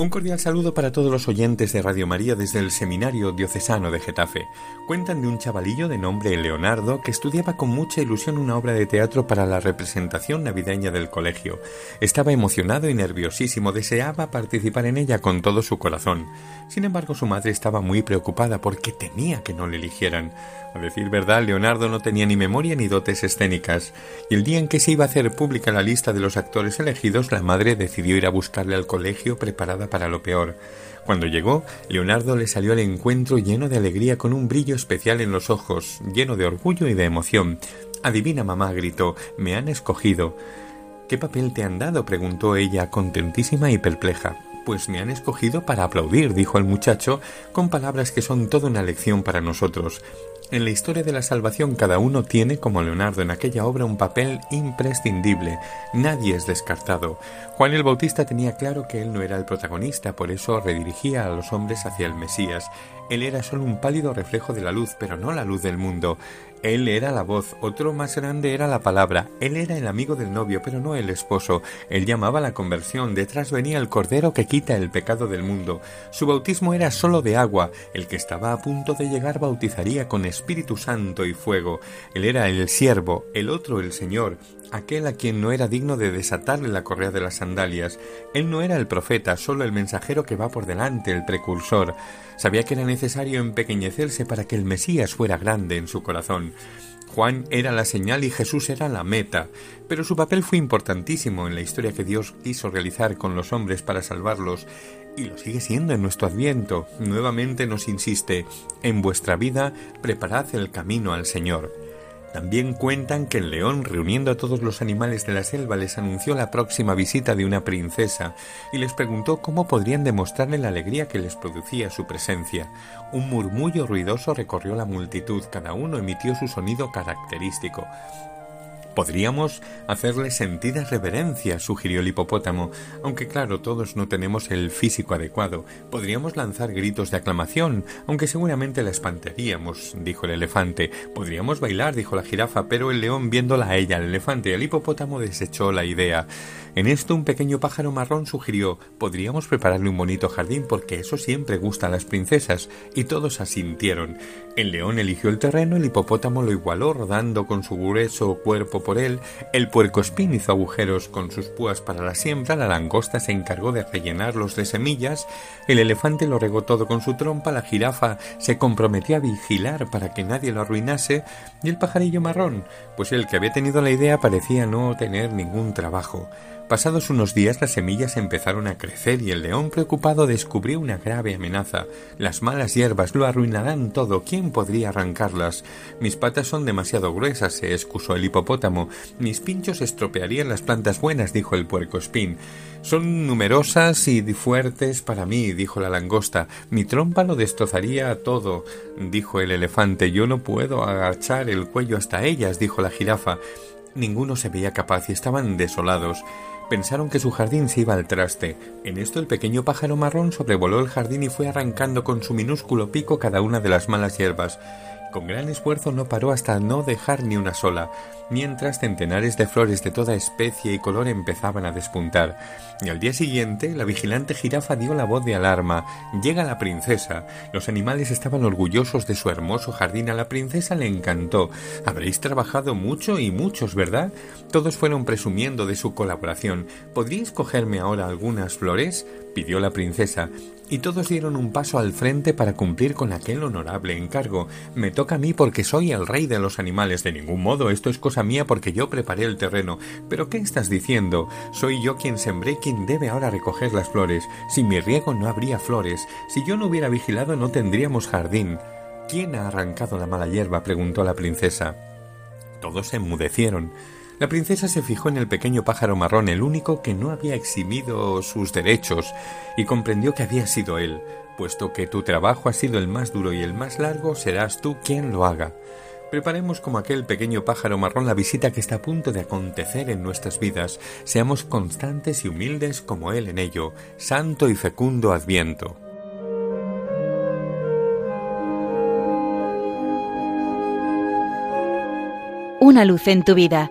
Un cordial saludo para todos los oyentes de Radio María desde el Seminario Diocesano de Getafe. Cuentan de un chavalillo de nombre Leonardo que estudiaba con mucha ilusión una obra de teatro para la representación navideña del colegio. Estaba emocionado y nerviosísimo, deseaba participar en ella con todo su corazón. Sin embargo, su madre estaba muy preocupada porque temía que no le eligieran. A decir verdad, Leonardo no tenía ni memoria ni dotes escénicas, y el día en que se iba a hacer pública la lista de los actores elegidos, la madre decidió ir a buscarle al colegio preparada para lo peor. Cuando llegó, Leonardo le salió al encuentro lleno de alegría con un brillo especial en los ojos, lleno de orgullo y de emoción. Adivina, mamá, gritó, me han escogido. ¿Qué papel te han dado? preguntó ella, contentísima y perpleja. Pues me han escogido para aplaudir, dijo el muchacho, con palabras que son toda una lección para nosotros. En la historia de la salvación cada uno tiene, como Leonardo en aquella obra, un papel imprescindible. Nadie es descartado. Juan el Bautista tenía claro que él no era el protagonista, por eso redirigía a los hombres hacia el Mesías. Él era solo un pálido reflejo de la luz, pero no la luz del mundo. Él era la voz, otro más grande era la palabra, él era el amigo del novio, pero no el esposo, él llamaba la conversión, detrás venía el cordero que quita el pecado del mundo. Su bautismo era solo de agua, el que estaba a punto de llegar bautizaría con Espíritu Santo y fuego. Él era el siervo, el otro el Señor, aquel a quien no era digno de desatarle la correa de las sandalias. Él no era el profeta, solo el mensajero que va por delante, el precursor. Sabía que era necesario empequeñecerse para que el Mesías fuera grande en su corazón. Juan era la señal y Jesús era la meta, pero su papel fue importantísimo en la historia que Dios quiso realizar con los hombres para salvarlos, y lo sigue siendo en nuestro adviento. Nuevamente nos insiste, en vuestra vida preparad el camino al Señor. También cuentan que el león, reuniendo a todos los animales de la selva, les anunció la próxima visita de una princesa y les preguntó cómo podrían demostrarle la alegría que les producía su presencia. Un murmullo ruidoso recorrió la multitud, cada uno emitió su sonido característico. Podríamos hacerle sentidas reverencias, sugirió el hipopótamo, aunque claro, todos no tenemos el físico adecuado. Podríamos lanzar gritos de aclamación, aunque seguramente la espantaríamos, dijo el elefante. Podríamos bailar, dijo la jirafa, pero el león viéndola a ella, el elefante y el hipopótamo desechó la idea. En esto un pequeño pájaro marrón sugirió podríamos prepararle un bonito jardín porque eso siempre gusta a las princesas, y todos asintieron. El león eligió el terreno, el hipopótamo lo igualó rodando con su grueso cuerpo por él, el puercoespín hizo agujeros con sus púas para la siembra, la langosta se encargó de rellenarlos de semillas, el elefante lo regó todo con su trompa, la jirafa se comprometió a vigilar para que nadie lo arruinase, y el pajarillo marrón, pues el que había tenido la idea parecía no tener ningún trabajo. Pasados unos días las semillas empezaron a crecer y el león preocupado descubrió una grave amenaza. Las malas hierbas lo arruinarán todo. ¿Quién podría arrancarlas? Mis patas son demasiado gruesas, se excusó el hipopótamo. Mis pinchos estropearían las plantas buenas, dijo el puercoespín. Son numerosas y fuertes para mí, dijo la langosta. Mi trompa lo destrozaría todo, dijo el elefante. Yo no puedo agachar el cuello hasta ellas, dijo la jirafa. Ninguno se veía capaz y estaban desolados. Pensaron que su jardín se iba al traste. En esto el pequeño pájaro marrón sobrevoló el jardín y fue arrancando con su minúsculo pico cada una de las malas hierbas. Con gran esfuerzo no paró hasta no dejar ni una sola, mientras centenares de flores de toda especie y color empezaban a despuntar. Y al día siguiente, la vigilante jirafa dio la voz de alarma. Llega la princesa. Los animales estaban orgullosos de su hermoso jardín. A la princesa le encantó. Habréis trabajado mucho y muchos, ¿verdad? Todos fueron presumiendo de su colaboración. ¿Podríais cogerme ahora algunas flores? Pidió la princesa y todos dieron un paso al frente para cumplir con aquel honorable encargo. Me toca a mí porque soy el rey de los animales. De ningún modo, esto es cosa mía porque yo preparé el terreno. ¿Pero qué estás diciendo? Soy yo quien sembré quien debe ahora recoger las flores. Sin mi riego no habría flores. Si yo no hubiera vigilado no tendríamos jardín. ¿Quién ha arrancado la mala hierba? preguntó la princesa. Todos se enmudecieron. La princesa se fijó en el pequeño pájaro marrón, el único que no había eximido sus derechos, y comprendió que había sido él. Puesto que tu trabajo ha sido el más duro y el más largo, serás tú quien lo haga. Preparemos como aquel pequeño pájaro marrón la visita que está a punto de acontecer en nuestras vidas. Seamos constantes y humildes como Él en ello. Santo y fecundo adviento. Una luz en tu vida